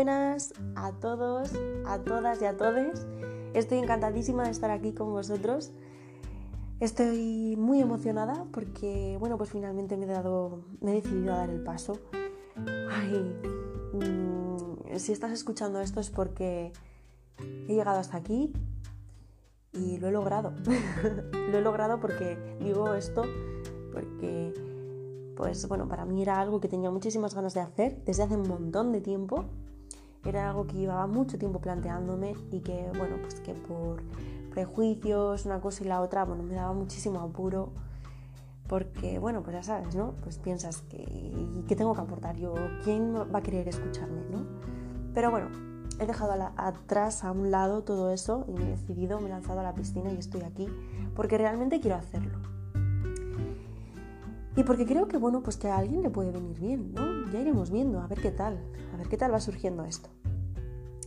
buenas a todos, a todas y a todos. Estoy encantadísima de estar aquí con vosotros. Estoy muy emocionada porque, bueno, pues finalmente me he, dado, me he decidido a dar el paso. Ay, mm, si estás escuchando esto es porque he llegado hasta aquí y lo he logrado. lo he logrado porque digo esto porque pues bueno, para mí era algo que tenía muchísimas ganas de hacer desde hace un montón de tiempo. Era algo que llevaba mucho tiempo planteándome y que, bueno, pues que por prejuicios, una cosa y la otra, bueno, me daba muchísimo apuro porque, bueno, pues ya sabes, ¿no? Pues piensas que, ¿qué tengo que aportar yo? ¿Quién va a querer escucharme, no? Pero bueno, he dejado atrás, a un lado todo eso y me he decidido, me he lanzado a la piscina y estoy aquí porque realmente quiero hacerlo. Y porque creo que, bueno, pues que a alguien le puede venir bien, ¿no? Ya iremos viendo, a ver qué tal, a ver qué tal va surgiendo esto.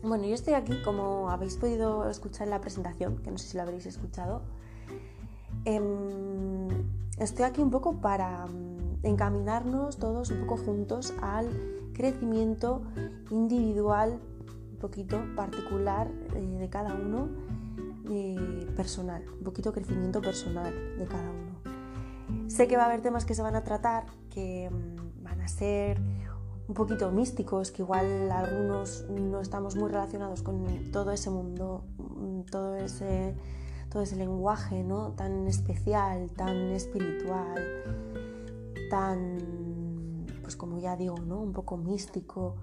Bueno, yo estoy aquí, como habéis podido escuchar en la presentación, que no sé si la habréis escuchado, em, estoy aquí un poco para mm, encaminarnos todos un poco juntos al crecimiento individual, un poquito particular eh, de cada uno, eh, personal, un poquito crecimiento personal de cada uno. Sé que va a haber temas que se van a tratar que mm, van a ser un poquito místicos, que igual algunos no estamos muy relacionados con todo ese mundo, mm, todo ese, todo ese lenguaje ¿no? tan especial, tan espiritual, tan, pues como ya digo, ¿no? un poco místico,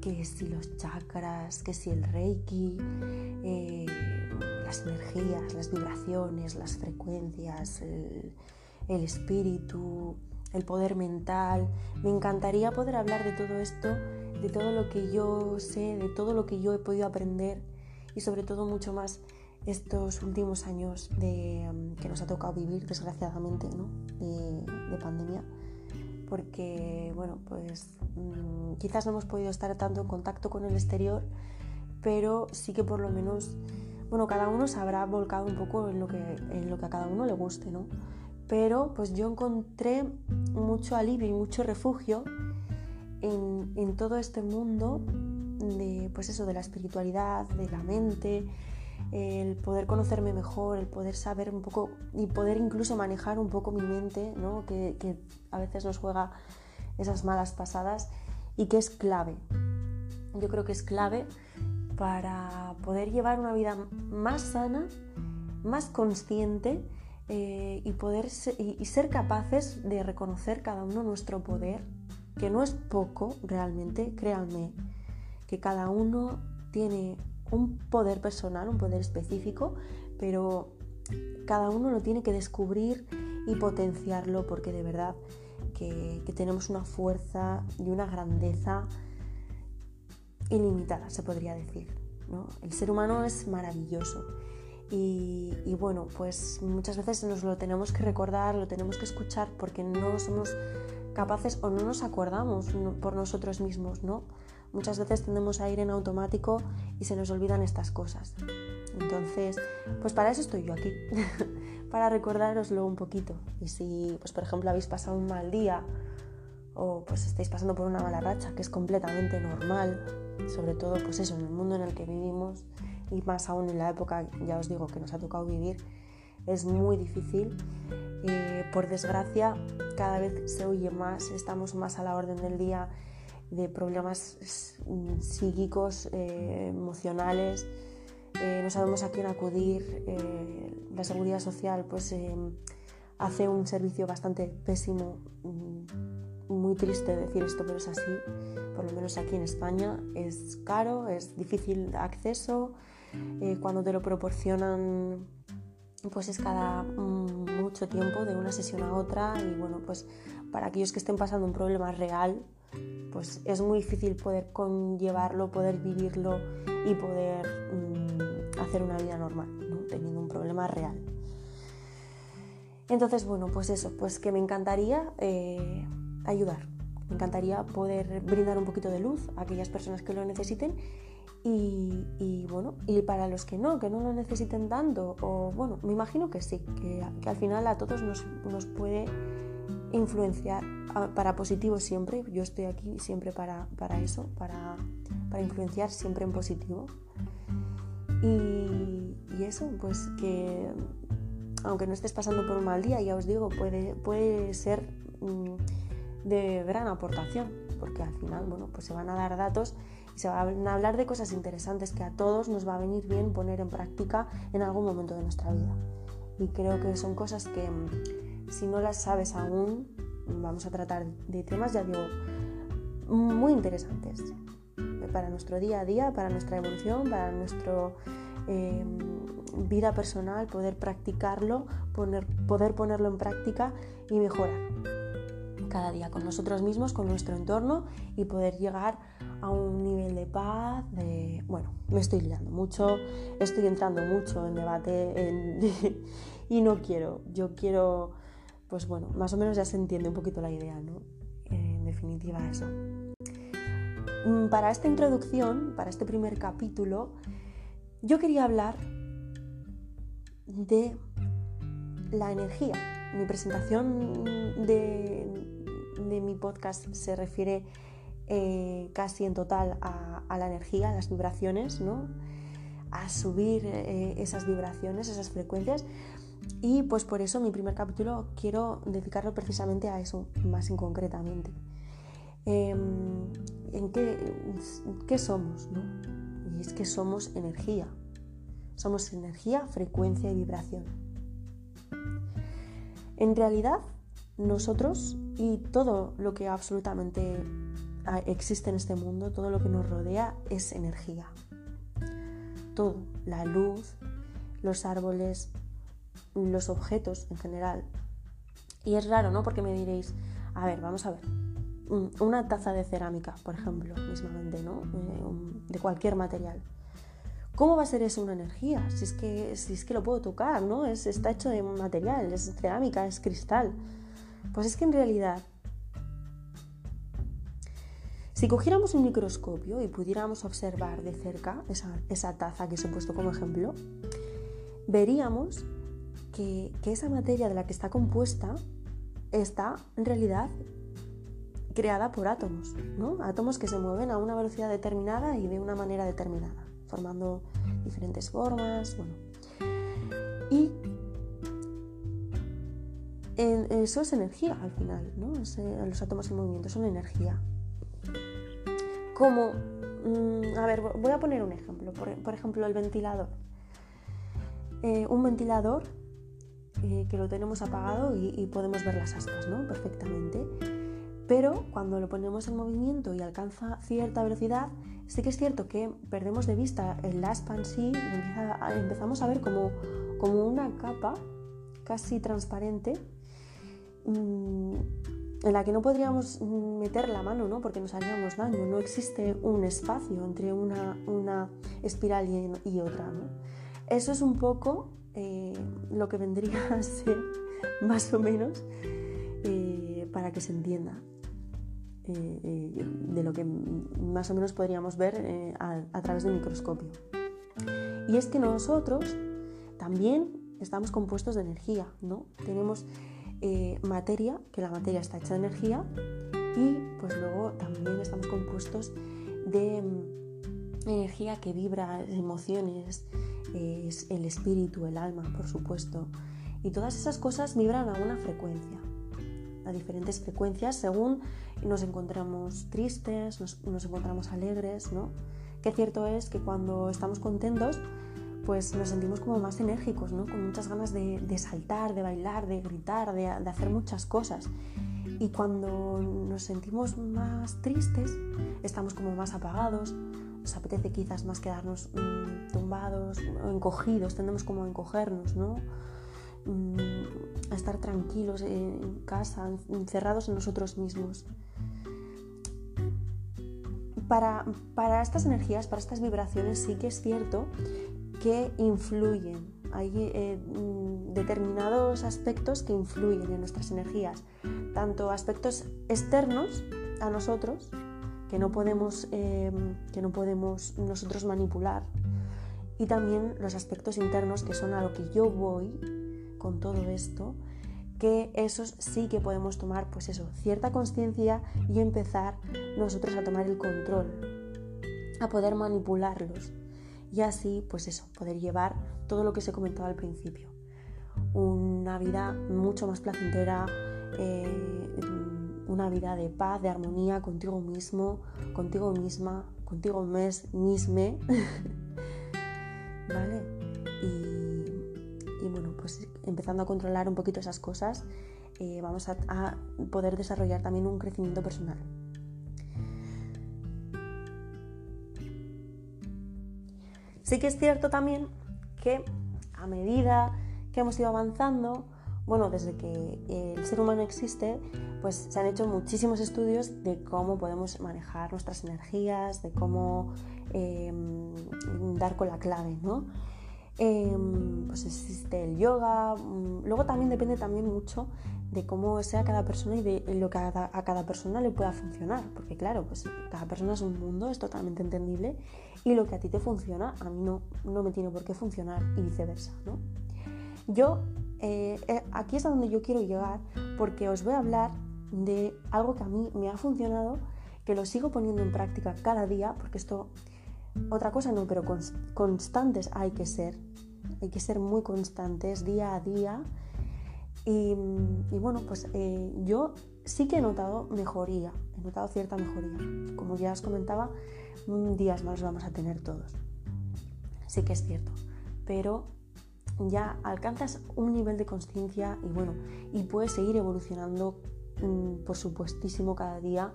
que si los chakras, que si el reiki, eh, las energías, las vibraciones, las frecuencias, el espíritu, el poder mental. Me encantaría poder hablar de todo esto, de todo lo que yo sé, de todo lo que yo he podido aprender y sobre todo mucho más estos últimos años de, mm, que nos ha tocado vivir, desgraciadamente, ¿no? de, pandemia. Porque, bueno, pues mm, quizás no hemos podido estar tanto en contacto con el exterior, pero sí que por lo menos, bueno, cada uno se habrá volcado un poco en lo que, en lo que a cada uno le guste, ¿no? Pero pues yo encontré mucho alivio y mucho refugio en, todo este mundo de, pues eso, de la espiritualidad, de la mente, el poder conocerme mejor, el poder saber un poco y poder incluso manejar un poco mi mente, ¿no? que, que a veces nos juega esas malas pasadas y que es clave. Yo creo que es clave para poder llevar una vida más sana, más consciente eh, y, poder y, ser capaces de reconocer cada uno nuestro poder, que no es poco realmente, créanme, que cada uno tiene un poder personal, un poder específico, pero cada uno lo tiene que descubrir y potenciarlo porque de verdad que, tenemos una fuerza y una grandeza ilimitada, se podría decir. El ser humano es maravilloso y, bueno, pues muchas veces nos lo tenemos que recordar, lo tenemos que escuchar porque no somos capaces o no nos acordamos por nosotros mismos, ¿no? Muchas veces tendemos a ir en automático y se nos olvidan estas cosas. Entonces, pues para eso estoy yo aquí, para recordároslo un poquito. Y si, pues por ejemplo, habéis pasado un mal día o pues estáis pasando por una mala racha, que es completamente normal, sobre todo pues eso, en el mundo en el que vivimos, y más aún en la época, ya os digo, que nos ha tocado vivir, es muy difícil. Eh, por desgracia, cada vez se oye más, estamos más a la orden del día de problemas psíquicos, eh, emocionales, eh, no sabemos a quién acudir. la seguridad social pues hace un servicio bastante pésimo, mm, muy triste decir esto, pero es así, por lo menos aquí en España. Es caro, es difícil acceso, eh, cuando te lo proporcionan pues es cada mm, mucho tiempo de una sesión a otra y bueno pues para aquellos que estén pasando un problema real pues es muy difícil poder conllevarlo, poder vivirlo y poder mm, hacer una vida normal, teniendo un problema real. Entonces, bueno, pues eso, pues que me encantaría eh, ayudar, me encantaría poder brindar un poquito de luz a aquellas personas que lo necesiten y, bueno, y para los que no, que no lo necesiten tanto, o bueno, me imagino que sí, que, al final a todos nos, nos puede influenciar para positivo siempre. Yo estoy aquí siempre para, para eso, para, para influenciar siempre en positivo. Y, eso, pues que aunque no estés pasando por un mal día, ya os digo, puede, puede ser mm, de gran aportación, porque al final, bueno, pues se van a dar datos se van a hablar de cosas interesantes que a todos nos va a venir bien poner en práctica en algún momento de nuestra vida. Y creo que son cosas que mm, si no las sabes aún, vamos a tratar de temas, ya digo, muy interesantes para nuestro día a día, para nuestra evolución, para nuestra em, vida personal, poder practicarlo, poder ponerlo en práctica y mejorar cada día con nosotros mismos, con nuestro entorno y poder llegar a un nivel de paz, de... Bueno, me estoy liando mucho, estoy entrando mucho en debate y no quiero, yo quiero, pues bueno, más o menos ya se entiende un poquito la idea, ¿no? En definitiva eso. Mm, para esta introducción, para este primer capítulo, yo quería hablar de la energía. Mi presentación de, mi podcast se refiere eh, casi en total a, la energía, a las vibraciones, ¿no? a subir eh, esas vibraciones, esas frecuencias. Y pues por eso mi primer capítulo quiero dedicarlo precisamente a eso, más en concretamente. Em, en qué, somos, ¿no? Y es que somos energía. Somos energía, frecuencia y vibración. En realidad, nosotros y todo lo que absolutamente existe en este mundo, todo lo que nos rodea es energía. Todo, la luz, los árboles, los objetos en general. Y es raro, ¿no? Porque me diréis, a ver, vamos a ver, una taza de cerámica, por ejemplo, mismamente, ¿no? Eh, de cualquier material. ¿Cómo va a ser eso una energía? Si es que, si es que lo puedo tocar, ¿no? Es, está hecho de material, es cerámica, es cristal. Pues es que en realidad, si cogiéramos un microscopio y pudiéramos observar de cerca esa, taza que os he puesto como ejemplo, veríamos que, esa materia de la que está compuesta está en realidad creada por átomos, átomos que se mueven a una velocidad determinada y de una manera determinada, formando diferentes formas. Y eso es energía al final, los átomos en movimiento son energía. Como, mm, a ver, voy a poner un ejemplo, por, ejemplo, el ventilador. Eh, un ventilador eh, que lo tenemos apagado y, podemos ver las aspas, ¿no? Perfectamente pero cuando lo ponemos en movimiento y alcanza cierta velocidad, sí que es cierto que perdemos de vista el aspa en sí y empezamos a ver como, como una capa casi transparente mm, en la que no podríamos meter la mano, ¿no? porque nos haríamos daño. No existe un espacio entre una, una espiral y, otra. Eso es un poco eh, lo que vendría a ser, más o menos, eh, para que se entienda. Eh, de lo que más o menos podríamos ver eh, a, través del microscopio. Y es que nosotros también estamos compuestos de energía, ¿no? Tenemos materia, que la materia está hecha de energía, y pues luego también estamos compuestos de mm, energía que vibra, emociones, el espíritu, el alma, por supuesto. Y todas esas cosas vibran a una frecuencia, a diferentes frecuencias según nos encontramos tristes, nos, encontramos alegres, ¿no? Que cierto es que cuando estamos contentos, pues nos sentimos como más enérgicos, ¿no? Con muchas ganas de, saltar, de bailar, de gritar, de, hacer muchas cosas. Y cuando nos sentimos más tristes, estamos como más apagados, nos apetece quizás más quedarnos mm, tumbados encogidos, tendemos como a encogernos, ¿no? Mm, a estar tranquilos en casa, encerrados en nosotros mismos para, estas energías, para estas vibraciones, sí que es cierto que influyen. Hay eh, mm, determinados aspectos que influyen en nuestras energías, tanto aspectos externos a nosotros, que no podemos, em, que no podemos nosotros manipular, y también los aspectos internos, que son a lo que yo voy con todo esto, que esos sí que podemos tomar, pues eso, cierta conciencia y empezar nosotros a tomar el control. a poder manipularlos y así, pues eso, poder llevar todo lo que se comentaba al principio. Una vida mucho más placentera, eh, una vida de paz, de armonía contigo mismo, contigo misma, contigo mes, misme. ¿Vale? Y, bueno, pues empezando a controlar un poquito esas cosas, eh, vamos a poder desarrollar también un crecimiento personal. Sí que es cierto también que a medida que hemos ido avanzando, bueno, desde que el ser humano existe, pues se han hecho muchísimos estudios de cómo podemos manejar nuestras energías, de cómo em, dar con la clave, ¿no? Em, pues existe el yoga, mm, luego también depende también mucho de cómo sea cada persona y de lo que a, cada persona le pueda funcionar, porque claro, pues cada persona es un mundo, es totalmente entendible y lo que a ti te funciona a mí no, no me tiene por qué funcionar y viceversa, ¿no? Yo, eh, eh, aquí es a donde yo quiero llegar porque os voy a hablar de algo que a mí me ha funcionado, que lo sigo poniendo en práctica cada día, porque esto, otra cosa no, pero constantes hay que ser, hay que ser muy constantes día a día. Y, bueno, pues eh, yo sí que he notado mejoría, he notado cierta mejoría. Como ya os comentaba, días más vamos a tener todos. Sí que es cierto, pero ya alcanzas un nivel de conciencia y bueno, y puedes seguir evolucionando, mm, por supuestísimo, cada día,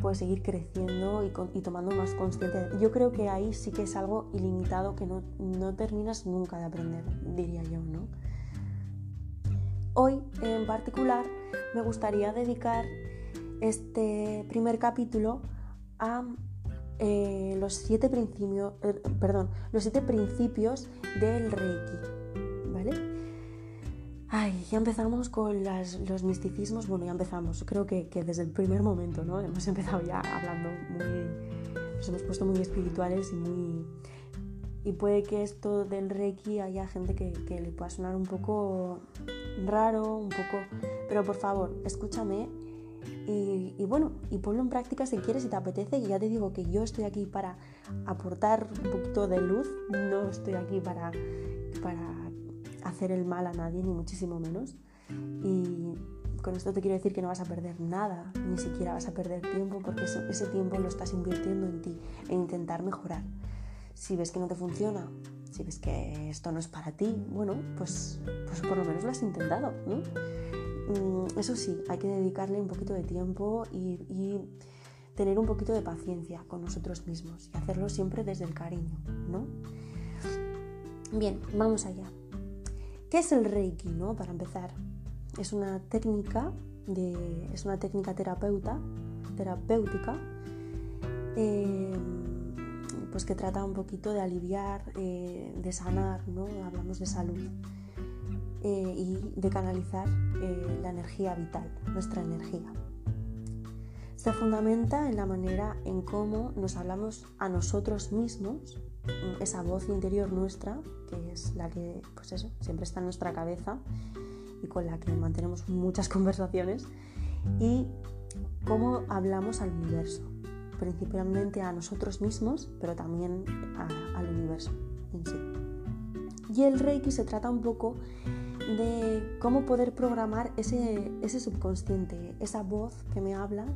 puedes seguir creciendo y, tomando más conciencia. Yo creo que ahí sí que es algo ilimitado que no, no terminas nunca de aprender, diría yo, ¿no? Hoy en particular me gustaría dedicar este primer capítulo a eh, los, siete principios, eh, perdón, los siete principios del Reiki. ¿Vale? Ay, ya empezamos con los misticismos. Bueno, ya empezamos. Creo que, desde el primer momento, ¿no? Hemos empezado ya hablando muy. Nos hemos puesto muy espirituales y muy. Y puede que esto del Reiki haya gente que, que le pueda sonar un poco raro, un poco. Pero por favor, escúchame y, bueno, y ponlo en práctica si quieres, si te apetece. Y ya te digo que yo estoy aquí para aportar un poquito de luz, no estoy aquí para, para hacer el mal a nadie, ni muchísimo menos. Y con esto te quiero decir que no vas a perder nada, ni siquiera vas a perder tiempo, porque ese tiempo lo estás invirtiendo en ti, en intentar mejorar. Si ves que no te funciona, si ves que esto no es para ti, bueno, pues, pues por lo menos lo has intentado, ¿no? Mm, eso sí, hay que dedicarle un poquito de tiempo y, tener un poquito de paciencia con nosotros mismos y hacerlo siempre desde el cariño, ¿no? Bien, vamos allá. ¿Qué es el Reiki, no? Para empezar, es una técnica de, es una técnica terapeuta, terapéutica, eh, pues que trata un poquito de aliviar, eh, de sanar, ¿no? Hablamos de salud. Eh, y de canalizar la energía vital, nuestra energía. Se fundamenta en la manera en cómo nos hablamos a nosotros mismos, esa voz interior nuestra, que es la que, pues eso, siempre está en nuestra cabeza y con la que mantenemos muchas conversaciones, y cómo hablamos al universo, principalmente a nosotros mismos, pero también al universo en sí. Y el Reiki se trata un poco de cómo poder programar ese, subconsciente, esa voz que me habla,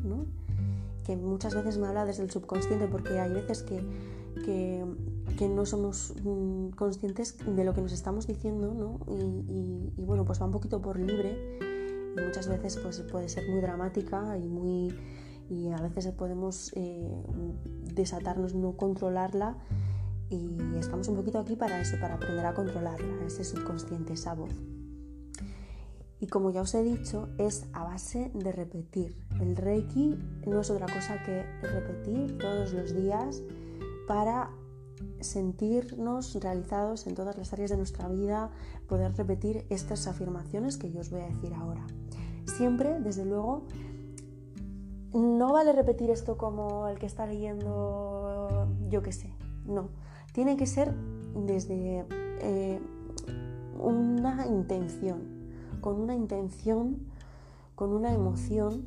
que muchas veces me habla desde el subconsciente porque hay veces que, que no somos mm, conscientes de lo que nos estamos diciendo ¿no? y, y, bueno, pues va un poquito por libre y muchas veces pues, puede ser muy dramática y, muy, y a veces podemos eh, desatarnos, no controlarla y estamos un poquito aquí para eso, para aprender a controlarla, ese subconsciente, esa voz. Y como ya os he dicho, es a base de repetir. El Reiki no es otra cosa que repetir todos los días para sentirnos realizados en todas las áreas de nuestra vida, poder repetir estas afirmaciones que yo os voy a decir ahora. Siempre, desde luego, no vale repetir esto como el que está leyendo, yo qué sé, no. Tiene que ser desde eh, una intención, con una intención, con una emoción,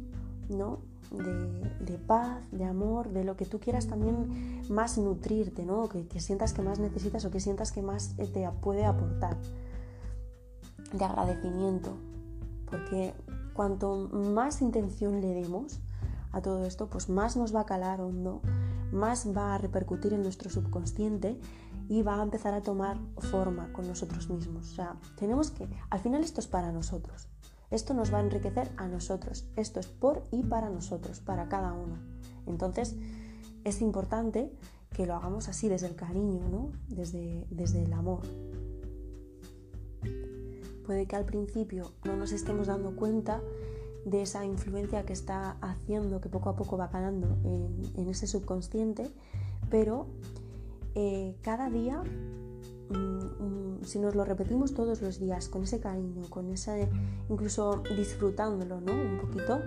¿no? De, paz, de amor, de lo que tú quieras también más nutrirte, ¿no? Que, que sientas que más necesitas o que sientas que más te puede aportar. De agradecimiento, porque cuanto más intención le demos a todo esto, pues más nos va a calar hondo, más va a repercutir en nuestro subconsciente y va a empezar a tomar forma con nosotros mismos. O sea, tenemos que, al final esto es para nosotros. Esto nos va a enriquecer a nosotros. Esto es por y para nosotros, para cada uno. Entonces, es importante que lo hagamos así, desde el cariño, ¿no? desde, desde el amor. Puede que al principio no nos estemos dando cuenta de esa influencia que está haciendo, que poco a poco va ganando en, ese subconsciente, pero eh, cada día si nos lo repetimos todos los días con ese cariño, con ese, incluso disfrutándolo ¿no? un poquito,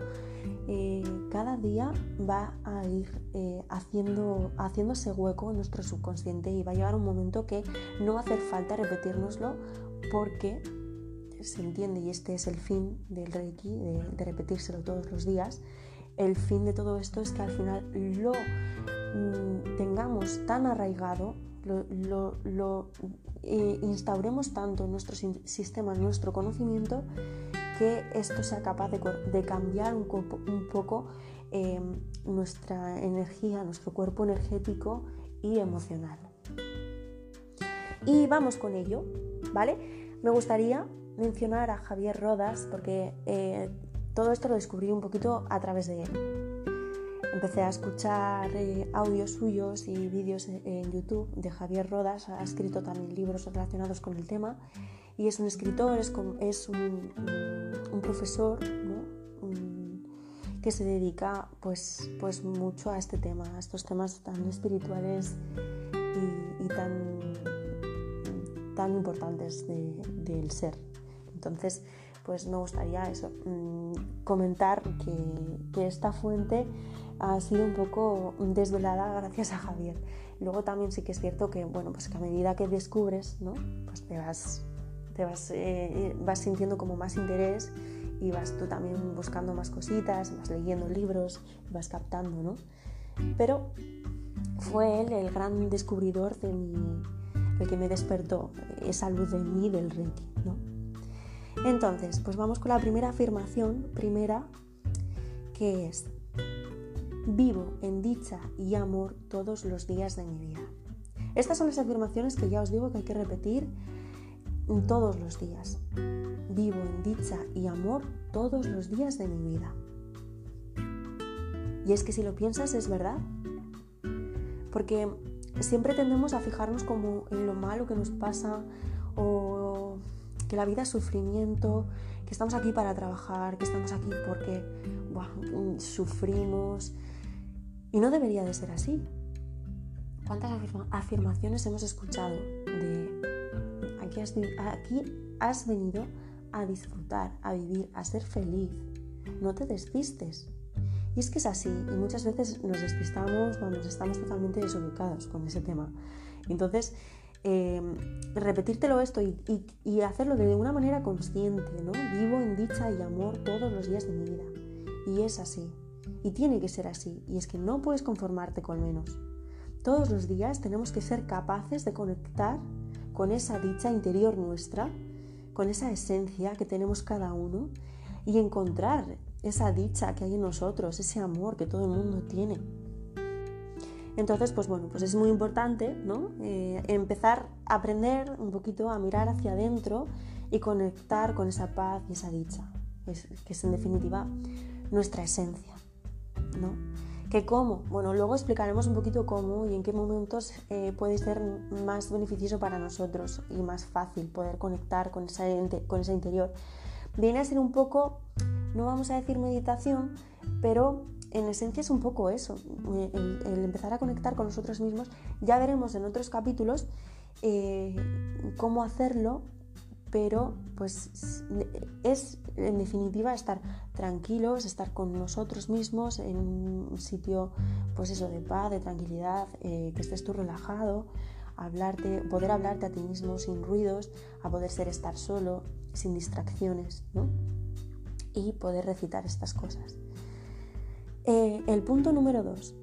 eh, cada día va a ir eh, haciendo, haciéndose hueco en nuestro subconsciente y va a llegar un momento que no va a hacer falta repetirnoslo porque se entiende y este es el fin del Reiki, de, repetírselo todos los días. El fin de todo esto es que al final lo mm, tengamos tan arraigado lo, eh, instauremos tanto en nuestro sistema, en nuestro conocimiento, que esto sea capaz de, cambiar un, poco eh, nuestra energía, nuestro cuerpo energético y emocional. Y vamos con ello, ¿vale? Me gustaría mencionar a Javier Rodas porque eh, todo esto lo descubrí un poquito a través de él empecé a escuchar eh, audios suyos y vídeos en YouTube de Javier Rodas, ha escrito también libros relacionados con el tema. Y es un escritor, es, es un, profesor que se dedica pues, pues mucho a este tema, a estos temas tan espirituales y, tan, tan importantes del ser. Entonces, pues me gustaría eso, mm, comentar que, que esta fuente ha sido un poco desvelada gracias a Javier. Luego también sí que es cierto que, bueno, pues a medida que descubres, ¿no? Pues te vas, te vas, eh, vas sintiendo como más interés y vas tú también buscando más cositas, vas leyendo libros, vas captando, ¿no? Pero fue él el gran descubridor de mi, el que me despertó esa luz de mí del Reiki, ¿no? Entonces, pues vamos con la primera afirmación, primera, que es, Vivo en dicha y amor todos los días de mi vida. Estas son las afirmaciones que ya os digo que hay que repetir todos los días. Vivo en dicha y amor todos los días de mi vida. Y es que si lo piensas es verdad. Porque siempre tendemos a fijarnos como en lo malo que nos pasa o que la vida es sufrimiento, que estamos aquí para trabajar, que estamos aquí porque sufrimos, y no debería de ser así. ¿Cuántas afirmaciones hemos escuchado de aquí has, venido a disfrutar, a vivir, a ser feliz? No te despistes. Y es que es así, y muchas veces nos despistamos cuando estamos totalmente desubicados con ese tema. Entonces, em, repetírtelo esto y, y, hacerlo de una manera consciente, ¿no? Vivo en dicha y amor todos los días de mi vida. Y es así. Y tiene que ser así, y es que no puedes conformarte con menos. Todos los días tenemos que ser capaces de conectar con esa dicha interior nuestra, con esa esencia que tenemos cada uno, y encontrar esa dicha que hay en nosotros, ese amor que todo el mundo tiene. Entonces, pues bueno, pues es muy importante ¿no? Eh, empezar a aprender un poquito a mirar hacia adentro y conectar con esa paz y esa dicha, que es en definitiva nuestra esencia. ¿No? ¿Que cómo? Bueno, luego explicaremos un poquito cómo y en qué momentos eh, puede ser más beneficioso para nosotros y más fácil poder conectar con esa, con ese interior. Viene a ser un poco, no vamos a decir meditación, pero en esencia es un poco eso, el, empezar a conectar con nosotros mismos. Ya veremos en otros capítulos eh, cómo hacerlo pero pues es en definitiva estar tranquilos, estar con nosotros mismos en un sitio pues eso de paz, de tranquilidad, eh, que estés tú relajado, hablarte, poder hablarte a ti mismo sin ruidos, a poder ser estar solo, sin distracciones, ¿no? Y poder recitar estas cosas. Eh, el punto número dos.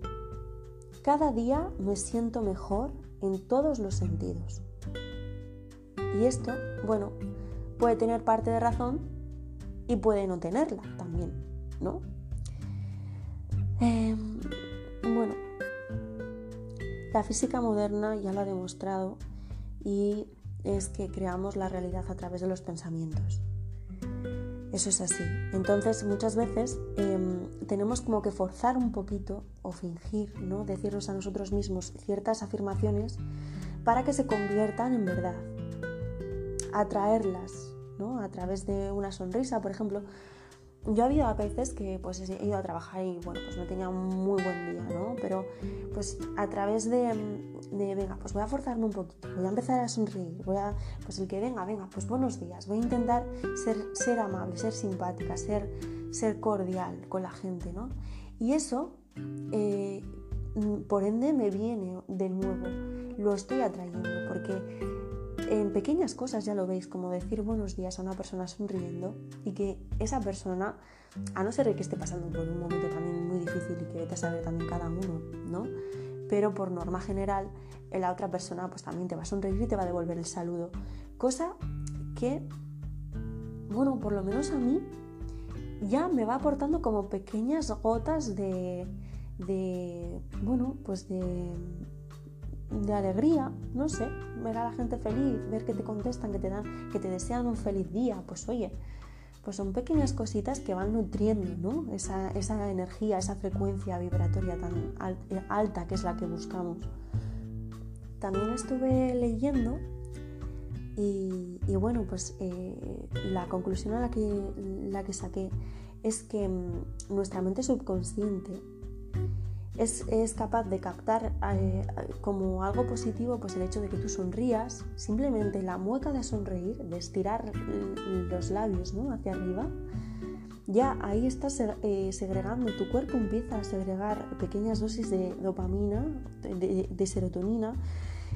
Cada día me siento mejor en todos los sentidos. Y esto, bueno, puede tener parte de razón y puede no tenerla también, ¿no? Em, bueno, la física moderna ya lo ha demostrado y es que creamos la realidad a través de los pensamientos. Eso es así. Entonces muchas veces em, tenemos como que forzar un poquito o fingir, ¿no? Decirnos a nosotros mismos ciertas afirmaciones para que se conviertan en verdad. Atraerlas, A través de una sonrisa, por ejemplo. Yo ha habido veces que pues he ido a trabajar y bueno, pues no tenía un muy buen día, ¿no? Pero pues a través de, de, venga, pues voy a forzarme un poquito, voy a empezar a sonreír, voy a, pues el que venga, venga, pues buenos días, voy a intentar ser, ser amable, ser simpática, ser, ser cordial con la gente, ¿no? Y eso, eh, por ende, me viene de nuevo, lo estoy atrayendo, porque en pequeñas cosas ya lo veis, como decir buenos días a una persona sonriendo y que esa persona, a no ser que esté pasando por un momento también muy difícil y que vete a saber también cada uno, ¿no? Pero por norma general, la otra persona pues también te va a sonreír y te va a devolver el saludo. Cosa que, bueno, por lo menos a mí ya me va aportando como pequeñas gotas de, de bueno, pues de de alegría, no sé, ver a la gente feliz, ver que te contestan, que te dan, que te desean un feliz día, pues oye, pues son pequeñas cositas que van nutriendo ¿no? esa, esa energía, esa frecuencia vibratoria tan alta que es la que buscamos. También estuve leyendo y, bueno, pues eh, la conclusión a la que, la que saqué es que mm, nuestra mente subconsciente es, capaz de captar eh, como algo positivo pues el hecho de que tú sonrías, simplemente la mueca de sonreír, de estirar los labios ¿no? hacia arriba, ya ahí estás eh, segregando, tu cuerpo empieza a segregar pequeñas dosis de dopamina, de, serotonina.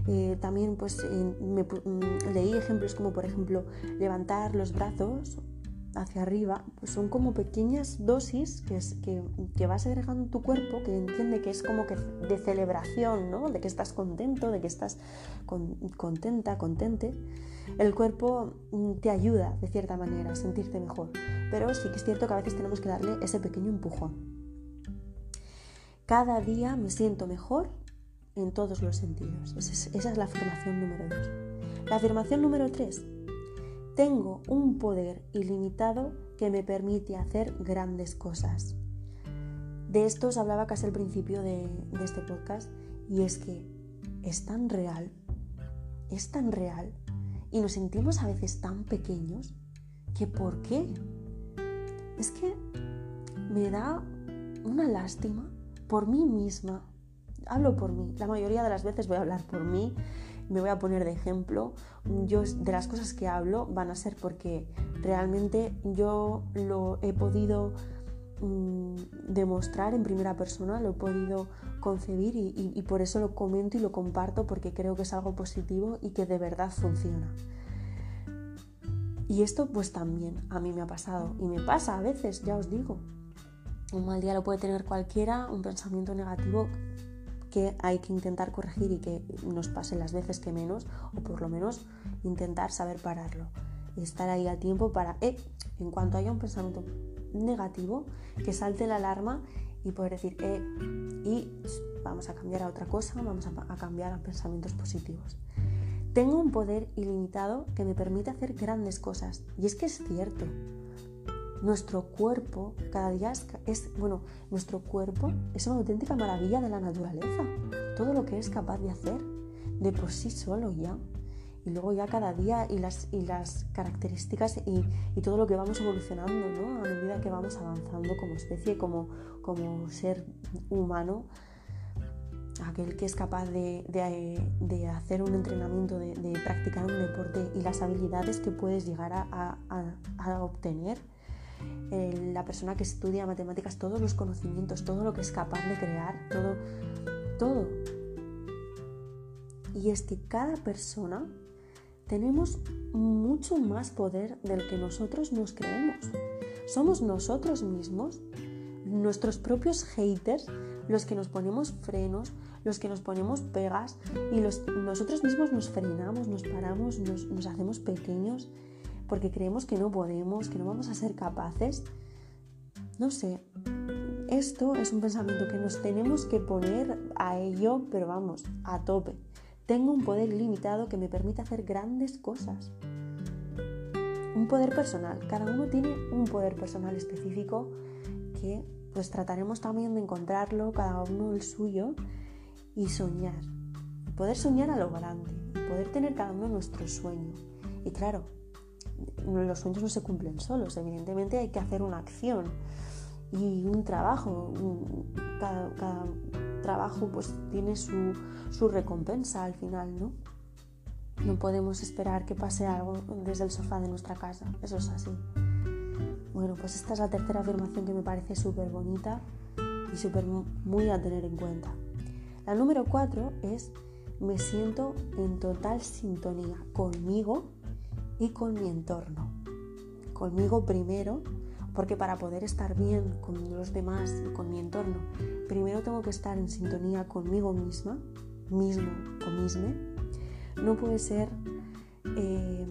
Eh, también pues mm, leí ejemplos como por ejemplo levantar los brazos hacia arriba, pues son como pequeñas dosis que, es, que, que, vas agregando tu cuerpo, que entiende que es como que de celebración, ¿no? De que estás contento, de que estás contenta, contente. El cuerpo mm, te ayuda, de cierta manera, a sentirte mejor. Pero sí que es cierto que a veces tenemos que darle ese pequeño empujón. Cada día me siento mejor en todos los sentidos. Esa es, esa es la afirmación número dos. La afirmación número tres tengo un poder ilimitado que me permite hacer grandes cosas. De esto os hablaba casi al principio de, este podcast y es que es tan real, es tan real y nos sentimos a veces tan pequeños que ¿por qué? Es que me da una lástima por mí misma. Hablo por mí, la mayoría de las veces voy a hablar por mí me voy a poner de ejemplo. Yo de las cosas que hablo van a ser porque realmente yo lo he podido mm, demostrar en primera persona, lo he podido concebir y, por eso lo comento y lo comparto porque creo que es algo positivo y que de verdad funciona. Y esto pues también a mí me ha pasado y me pasa a veces, ya os digo. Un mal día lo puede tener cualquiera, un pensamiento negativo que hay que intentar corregir y que nos pase las veces que menos, o por lo menos intentar saber pararlo. Estar ahí a tiempo para, eh, en cuanto haya un pensamiento negativo, que salte la alarma y poder decir, eh, y vamos a cambiar a otra cosa, vamos a, a cambiar a pensamientos positivos. Tengo un poder ilimitado que me permite hacer grandes cosas. Y es que es cierto, nuestro cuerpo cada día es, bueno, nuestro cuerpo es una auténtica maravilla de la naturaleza. Todo lo que es capaz de hacer de por sí solo ya. Y luego ya cada día y las, y las características y, todo lo que vamos evolucionando, ¿no? A medida que vamos avanzando como especie, como, como ser humano, aquel que es capaz de, hacer un entrenamiento, de, practicar un deporte y las habilidades que puedes llegar a, a obtener la persona que estudia matemáticas, todos los conocimientos, todo lo que es capaz de crear, todo, todo. Y es que cada persona tenemos mucho más poder del que nosotros nos creemos. Somos nosotros mismos nuestros propios haters los que nos ponemos frenos, los que nos ponemos pegas y nosotros mismos nos frenamos, nos paramos, nos, hacemos pequeños porque creemos que no podemos, que no vamos a ser capaces. No sé, esto es un pensamiento que nos tenemos que poner a ello, pero vamos, a tope. Tengo un poder ilimitado que me permite hacer grandes cosas. Un poder personal. Cada uno tiene un poder personal específico que pues trataremos también de encontrarlo, cada uno el suyo, y soñar. Poder soñar a lo grande, poder tener cada uno nuestro sueño. Y claro, los sueños no se cumplen solos, evidentemente hay que hacer una acción y un trabajo. cada, trabajo pues tiene su, su recompensa al final, ¿no? No podemos esperar que pase algo desde el sofá de nuestra casa, eso es así. Bueno, pues esta es la tercera afirmación que me parece súper bonita y súper muy a tener en cuenta. La número cuatro es me siento en total sintonía conmigo y con mi entorno. Conmigo primero, porque para poder estar bien con los demás y con mi entorno, primero tengo que estar en sintonía conmigo misma, mismo o misma. No puede ser eh,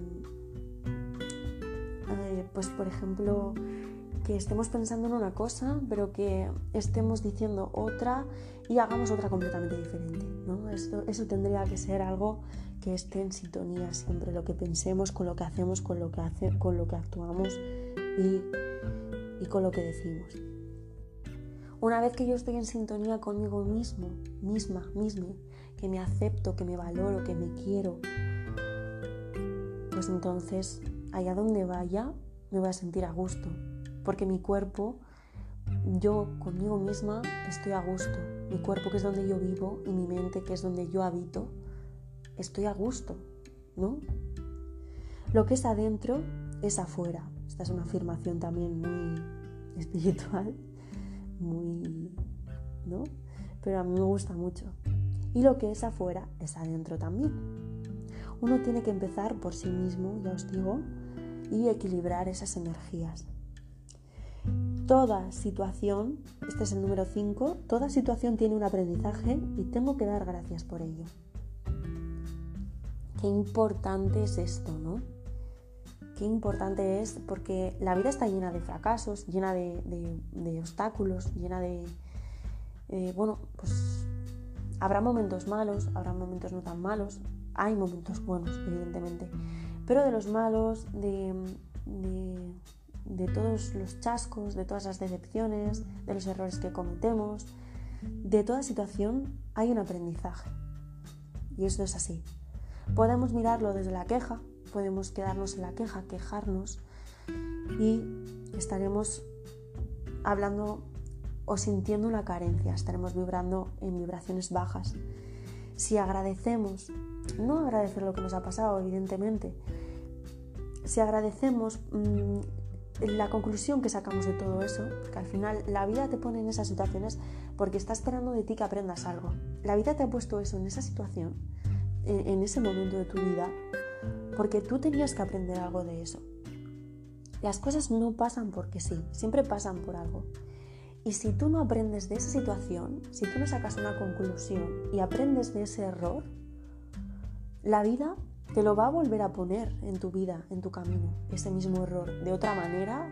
pues por ejemplo, que estemos pensando en una cosa, pero que estemos diciendo otra y hagamos otra completamente diferente. ¿no? eso tendría que ser algo que esté en sintonía siempre, lo que pensemos con lo que hacemos, con lo que, hace, con lo que actuamos y, y con lo que decimos. Una vez que yo estoy en sintonía conmigo mismo, misma, misma, que me acepto, que me valoro, que me quiero, pues entonces allá donde vaya me voy a sentir a gusto, porque mi cuerpo, yo conmigo misma estoy a gusto. Mi cuerpo que es donde yo vivo y mi mente que es donde yo habito, estoy a gusto, ¿no? Lo que es adentro es afuera. Esta es una afirmación también muy espiritual, muy, ¿no? Pero a mí me gusta mucho. Y lo que es afuera es adentro también. Uno tiene que empezar por sí mismo, ya os digo, y equilibrar esas energías. Toda situación, este es el número 5, toda situación tiene un aprendizaje y tengo que dar gracias por ello. Qué importante es esto, ¿no? Qué importante es porque la vida está llena de fracasos, llena de, obstáculos, llena de... Eh, bueno, pues habrá momentos malos, habrá momentos no tan malos, hay momentos buenos, evidentemente, pero de los malos, de, de, todos los chascos, de todas las decepciones, de los errores que cometemos, de toda situación hay un aprendizaje. Y esto es así. Podemos mirarlo desde la queja, podemos quedarnos en la queja, quejarnos y estaremos hablando o sintiendo una carencia, estaremos vibrando en vibraciones bajas. Si agradecemos no agradecer lo que nos ha pasado, evidentemente. Si agradecemos mm, la conclusión que sacamos de todo eso, que al final la vida te pone en esas situaciones porque está esperando de ti que aprendas algo. La vida te ha puesto eso en esa situación, en ese momento de tu vida, porque tú tenías que aprender algo de eso. Las cosas no pasan porque sí, siempre pasan por algo. Y si tú no aprendes de esa situación, si tú no sacas una conclusión y aprendes de ese error, la vida te lo va a volver a poner en tu vida, en tu camino, ese mismo error, de otra manera,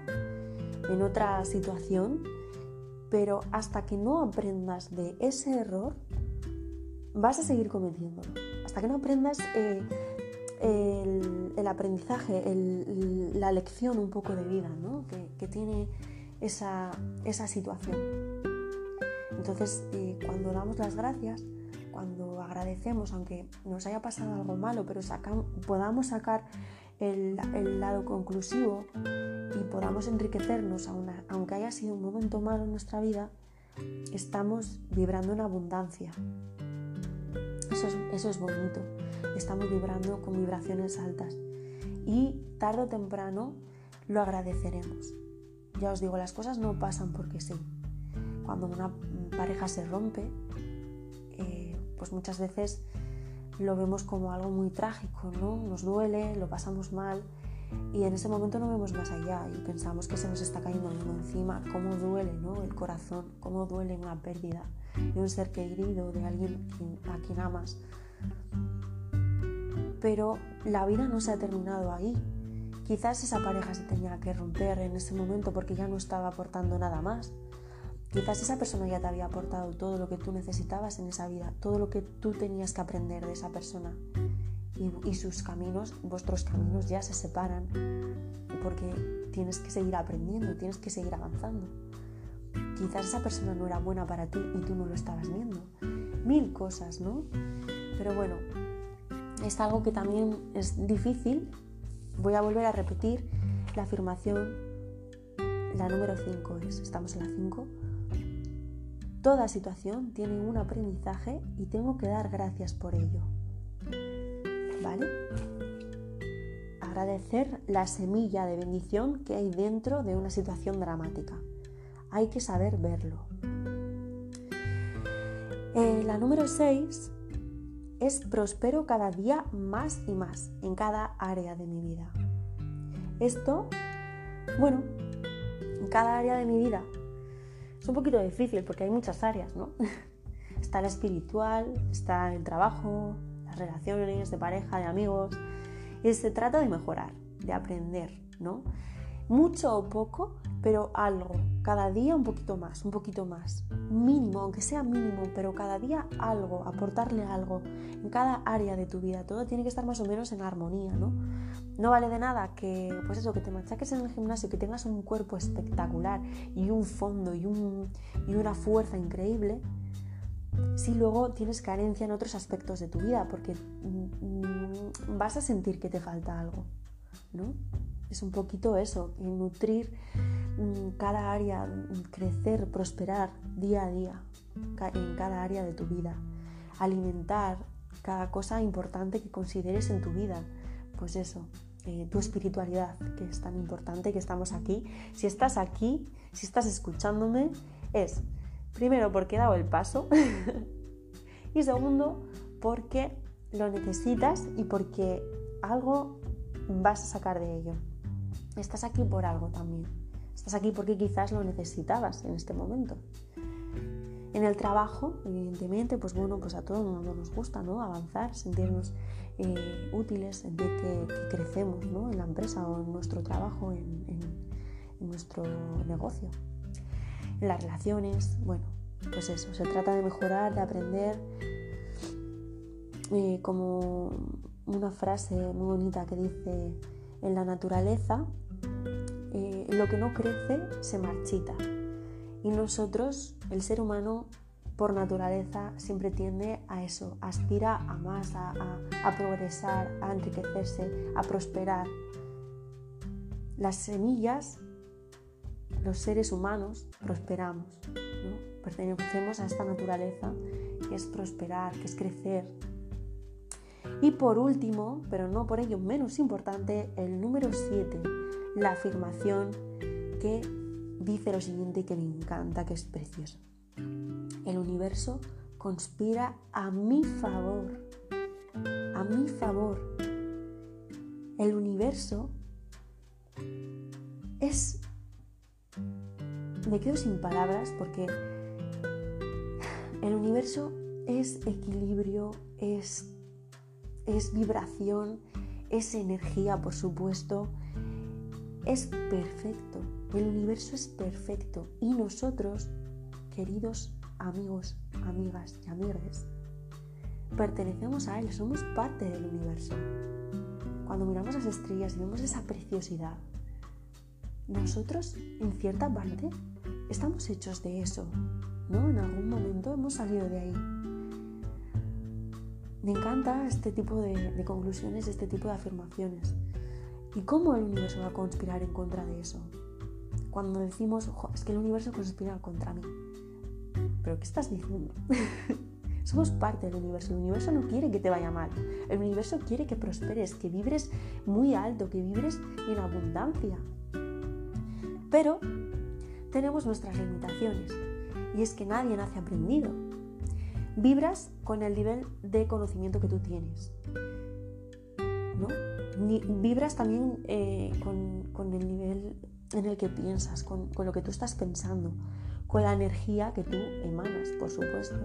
en otra situación, pero hasta que no aprendas de ese error, vas a seguir cometiéndolo. Hasta que no aprendas eh, el, aprendizaje, la lección un poco de vida que, tiene esa, situación. Entonces, eh, cuando damos las gracias, cuando agradecemos, aunque nos haya pasado algo malo, pero podamos sacar el, lado conclusivo y podamos enriquecernos, aunque haya sido un momento malo en nuestra vida, estamos vibrando en abundancia. Eso es, eso es bonito. Estamos vibrando con vibraciones altas. Y tarde o temprano lo agradeceremos. Ya os digo, las cosas no pasan porque sí. Cuando una pareja se rompe, pues muchas veces lo vemos como algo muy trágico, ¿no? Nos duele, lo pasamos mal Y en ese momento no vemos más allá y pensamos que se nos está cayendo el encima. Cómo duele ¿no? el corazón, cómo duele una pérdida de un ser querido, de alguien a quien amas. Pero la vida no se ha terminado ahí. Quizás esa pareja se tenía que romper en ese momento porque ya no estaba aportando nada más. Quizás esa persona ya te había aportado todo lo que tú necesitabas en esa vida, todo lo que tú tenías que aprender de esa persona y, sus caminos, vuestros caminos ya se separan porque tienes que seguir aprendiendo, tienes que seguir avanzando. Quizás esa persona no era buena para ti y tú no lo estabas viendo. Mil cosas, ¿no? Pero bueno, es algo que también es difícil. Voy a volver a repetir la afirmación, la número 5 es, estamos en la 5. Toda situación tiene un aprendizaje y tengo que dar gracias por ello. ¿vale? Agradecer la semilla de bendición que hay dentro de una situación dramática. Hay que saber verlo. Eh, la número 6 es prospero cada día más y más en cada área de mi vida. Esto, bueno, en cada área de mi vida es un poquito difícil porque hay muchas áreas, ¿no? está la espiritual, está el trabajo, relaciones de pareja, de amigos. Y se trata de mejorar, de aprender, ¿no? Mucho o poco, pero algo. Cada día un poquito más, un poquito más. Mínimo, aunque sea mínimo, pero cada día algo, aportarle algo en cada área de tu vida. Todo tiene que estar más o menos en armonía, ¿no? No vale de nada que, pues eso, que te machaques en el gimnasio, que tengas un cuerpo espectacular y un fondo y, un, y una fuerza increíble, si luego tienes carencia en otros aspectos de tu vida, porque mm, vas a sentir que te falta algo, ¿no? Es un poquito eso, nutrir mm, cada área, crecer, prosperar día a día en cada área de tu vida, alimentar cada cosa importante que consideres en tu vida, pues eso, eh, tu espiritualidad, que es tan importante que estamos aquí. Si estás aquí, si estás escuchándome, es Primero, porque he dado el paso. y segundo, porque lo necesitas y porque algo vas a sacar de ello. Estás aquí por algo también. Estás aquí porque quizás lo necesitabas en este momento. En el trabajo, evidentemente, pues bueno, pues a todo el mundo nos gusta, ¿no? Avanzar, sentirnos eh, útiles, sentir que, crecemos, ¿no? En la empresa o en nuestro trabajo, en nuestro negocio las relaciones, bueno, pues eso, se trata de mejorar, de aprender, eh, como una frase muy bonita que dice, en la naturaleza lo que no crece se marchita y nosotros, el ser humano, por naturaleza siempre tiende a eso, aspira a más, a, progresar, a enriquecerse, a prosperar. Las semillas los seres humanos prosperamos, pertenecemos a esta naturaleza que es prosperar, que es crecer. Y por último, pero no por ello menos importante, el número 7, la afirmación que dice lo siguiente que me encanta, que es precioso. El universo conspira a mi favor, a mi favor. El universo es me quedo sin palabras porque el universo es equilibrio, es, es vibración, es energía, por supuesto. Es perfecto. El universo es perfecto. Y nosotros, queridos amigos, amigas y amigues, pertenecemos a él, somos parte del universo. Cuando miramos las estrellas y vemos esa preciosidad, nosotros, en cierta parte, estamos hechos de eso, ¿no? En algún momento hemos salido de ahí. Me encanta este tipo de, conclusiones, este tipo de afirmaciones. ¿Y cómo el universo va a conspirar en contra de eso? Cuando decimos, es que el universo conspira contra mí. ¿Pero qué estás diciendo? Somos parte del universo. El universo no quiere que te vaya mal. El universo quiere que prosperes, que vibres muy alto, que vibres en abundancia. Pero tenemos nuestras limitaciones y es que nadie nace aprendido. Vibras con el nivel de conocimiento que tú tienes. Vibras también eh, con, el nivel en el que piensas, con, lo que tú estás pensando, con la energía que tú emanas, por supuesto.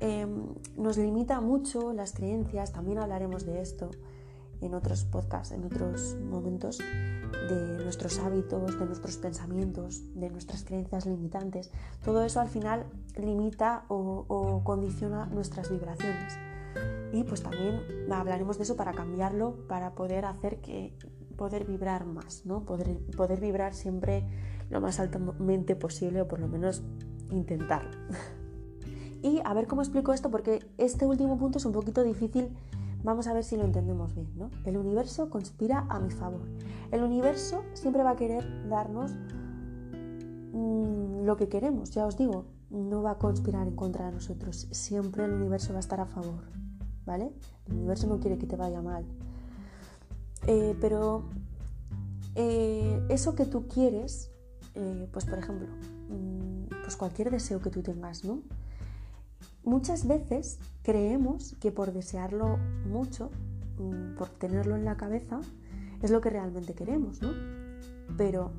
Em, nos limita mucho las creencias, también hablaremos de esto en otros podcasts, en otros momentos, de nuestros hábitos, de nuestros pensamientos, de nuestras creencias limitantes. Todo eso al final limita o condiciona nuestras vibraciones y pues también hablaremos de eso para cambiarlo, para poder hacer que poder vibrar más, ¿no? Poder, poder vibrar siempre lo más altamente posible o por lo menos intentarlo. y a ver cómo explico esto porque este último punto es un poquito difícil. Vamos a ver si lo entendemos bien, ¿no? El universo conspira a mi favor. El universo siempre va a querer darnos mm, lo que queremos, ya os digo, no va a conspirar en contra de nosotros. Siempre el universo va a estar a favor. ¿Vale? El universo no quiere que te vaya mal. Eh, pero eh, eso que tú quieres, eh, pues por ejemplo, mm, pues cualquier deseo que tú tengas, ¿no? Muchas veces creemos que por desearlo mucho, mm, por tenerlo en la cabeza, es lo que realmente queremos, ¿no? Pero,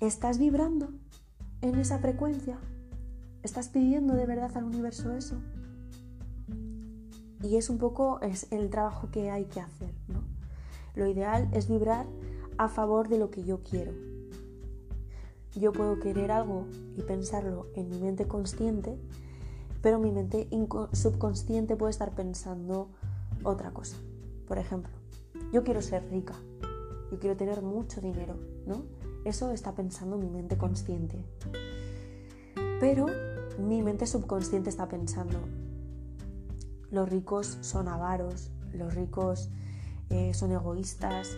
¿estás vibrando en esa frecuencia? ¿Estás pidiendo de verdad al universo eso? Y es un poco es el trabajo que hay que hacer. ¿no? Lo ideal es vibrar a favor de lo que yo quiero. Yo puedo querer algo y pensarlo en mi mente consciente, pero mi mente subconsciente puede estar pensando otra cosa. Por ejemplo, yo quiero ser rica, yo quiero tener mucho dinero, ¿no? Eso está pensando mi mente consciente. Pero mi mente subconsciente está pensando, los ricos son avaros, los ricos eh, son egoístas,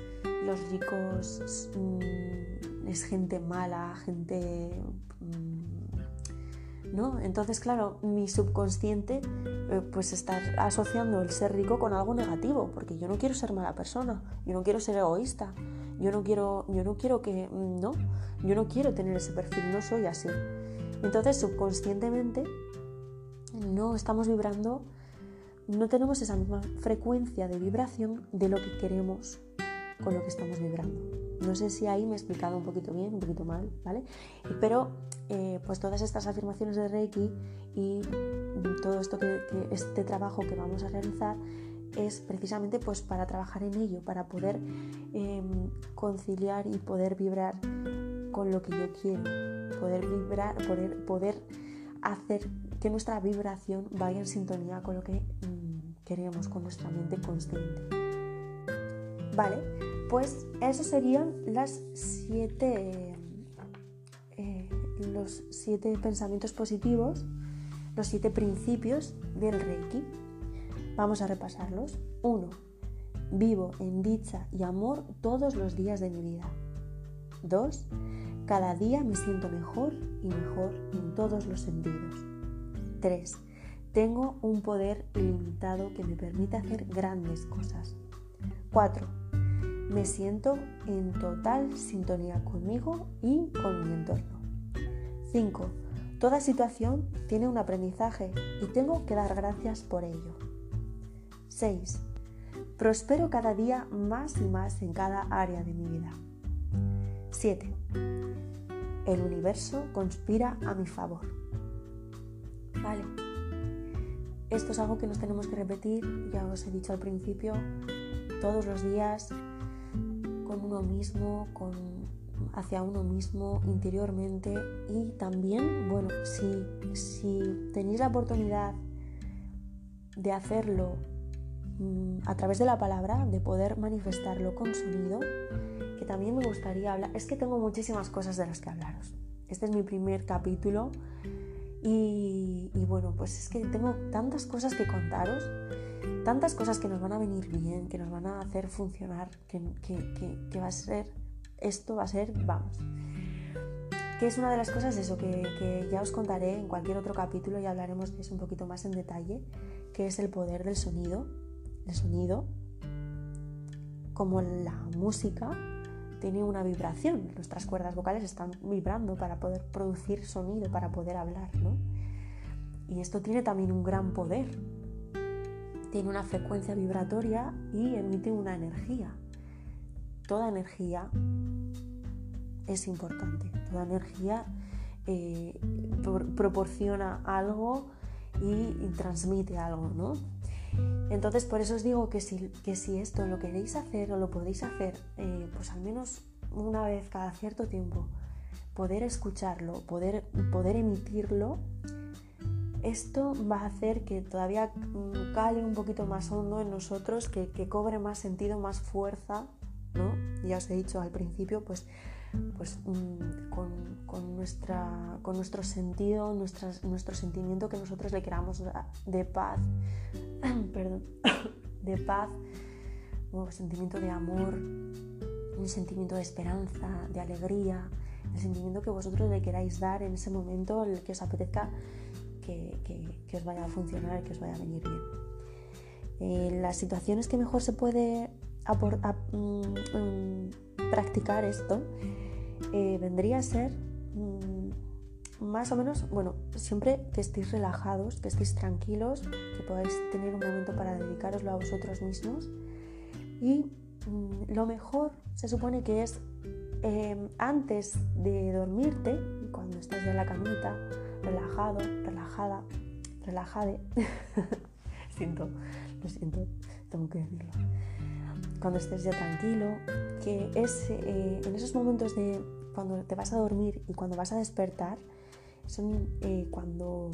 los ricos mm, es gente mala, gente... Mm, ¿no? Entonces, claro, mi subconsciente eh, pues está asociando el ser rico con algo negativo, porque yo no quiero ser mala persona, yo no quiero ser egoísta, yo no quiero, yo no quiero que, mm, no, yo no quiero tener ese perfil, no soy así. Entonces, subconscientemente, no estamos vibrando no tenemos esa misma frecuencia de vibración de lo que queremos con lo que estamos vibrando. No sé si ahí me he explicado un poquito bien, un poquito mal, ¿vale? Pero eh, pues todas estas afirmaciones de Reiki y todo esto que, este trabajo que vamos a realizar es precisamente pues para trabajar en ello, para poder em, conciliar y poder vibrar con lo que yo quiero, poder vibrar, poder, poder hacer que nuestra vibración vaya en sintonía con lo que mm, queremos, con nuestra mente consciente. Vale, pues esos serían siete, eh, los siete pensamientos positivos, los siete principios del Reiki. Vamos a repasarlos. 1. Vivo en dicha y amor todos los días de mi vida. 2. Cada día me siento mejor y mejor en todos los sentidos. 3. Tengo un poder ilimitado que me permite hacer grandes cosas. 4. Me siento en total sintonía conmigo y con mi entorno. 5. Toda situación tiene un aprendizaje y tengo que dar gracias por ello. 6. Prospero cada día más y más en cada área de mi vida. 7. El universo conspira a mi favor. Vale. Esto es algo que nos tenemos que repetir, ya os he dicho al principio, todos los días con uno mismo, con, hacia uno mismo interiormente y también, bueno, si, si tenéis la oportunidad de hacerlo mm, a través de la palabra, de poder manifestarlo con sonido, que también me gustaría hablar, es que tengo muchísimas cosas de las que hablaros. Este es mi primer capítulo y, bueno, pues es que tengo tantas cosas que contaros, tantas cosas que nos van a venir bien, que nos van a hacer funcionar, que, que, va a ser, esto va a ser, vamos. Que es una de las cosas, eso, que, ya os contaré en cualquier otro capítulo y hablaremos de eso un poquito más en detalle, que es el poder del sonido, el sonido, como la música tiene una vibración, nuestras cuerdas vocales están vibrando para poder producir sonido, para poder hablar, ¿no? Y esto tiene también un gran poder. tiene una frecuencia vibratoria y emite una energía. Toda energía es importante, toda energía eh, proporciona algo y, transmite algo, ¿no? Entonces, por eso os digo que si, que si esto lo queréis hacer o lo podéis hacer, eh, pues al menos una vez cada cierto tiempo, poder escucharlo, poder, poder emitirlo, esto va a hacer que todavía mm, cale un poquito más hondo en nosotros, que, cobre más sentido, más fuerza, ¿no? Ya os he dicho al principio, pues, pues mm, con, nuestra, con nuestro sentido, nuestro sentimiento que nosotros le queramos de paz, perdón, de paz, un sentimiento de amor, un sentimiento de esperanza, de alegría, el sentimiento que vosotros le queráis dar en ese momento, el que os apetezca que, os vaya a funcionar, que os vaya a venir bien. Eh, las situaciones que mejor se puede mm, mm, practicar esto eh, vendría a ser mm, más o menos, bueno, siempre que estéis relajados, que estéis tranquilos, que podáis tener un momento para dedicaroslo a vosotros mismos. Y lo mejor se supone que es em, antes de dormirte, cuando estás en la camita, relajado, relajada, relajade. siento, lo siento, tengo que decirlo. Cuando estés ya tranquilo, que es eh, en esos momentos de cuando te vas a dormir y cuando vas a despertar, son eh, cuando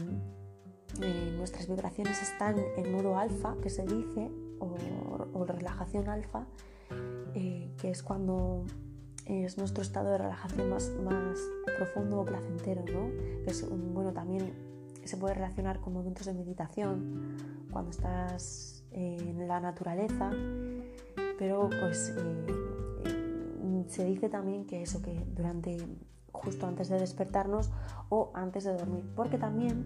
eh, nuestras vibraciones están en modo alfa, que se dice, o, o relajación alfa, que es cuando es nuestro estado de relajación más, más profundo o placentero, ¿no? es, bueno, también se puede relacionar con momentos de meditación, cuando estás en la naturaleza, pero pues eh, eh, se dice también que eso, que durante, justo antes de despertarnos o antes de dormir, porque también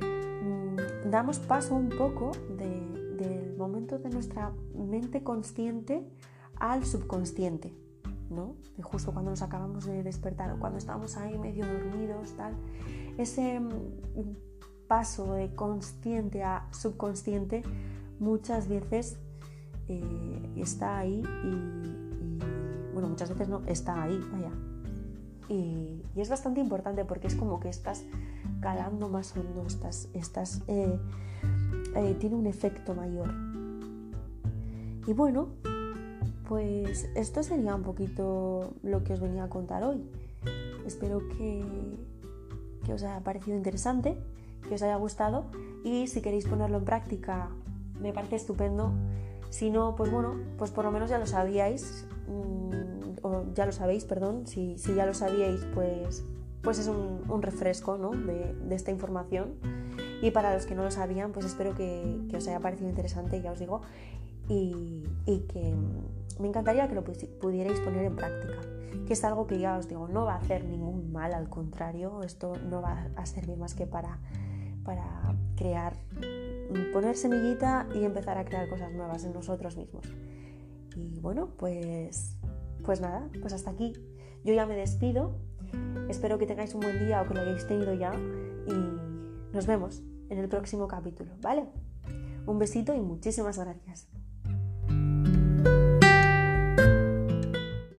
mm, damos paso un poco del momento de nuestra mente consciente al subconsciente. De justo cuando nos acabamos de despertar o cuando estamos ahí medio dormidos, tal. Ese mm, paso de consciente a subconsciente muchas veces eh, está ahí y, muchas veces no, está ahí, vaya. Y, es bastante importante porque es como que estás calando más hondo, estás, estás eh, eh, tiene un efecto mayor. Y bueno, pues esto sería un poquito lo que os venía a contar hoy. Espero que, os haya parecido interesante, que os haya gustado y si queréis ponerlo en práctica me parece estupendo. Si no, pues bueno, pues por lo menos ya lo sabíais, mm, ya lo sabéis, perdón, si, ya lo sabíais, pues, pues es un, refresco de, esta información. Y para los que no lo sabían, pues espero que, os haya parecido interesante, ya os digo, y que me encantaría que lo pudierais poner en práctica, que es algo que ya os digo, no va a hacer ningún mal, al contrario, esto no va a servir más que para, para crear, poner semillita y empezar a crear cosas nuevas en nosotros mismos. Y bueno, pues, pues nada, pues hasta aquí. Yo ya me despido, espero que tengáis un buen día o que lo hayáis tenido ya y nos vemos en el próximo capítulo, ¿vale? Un besito y muchísimas gracias.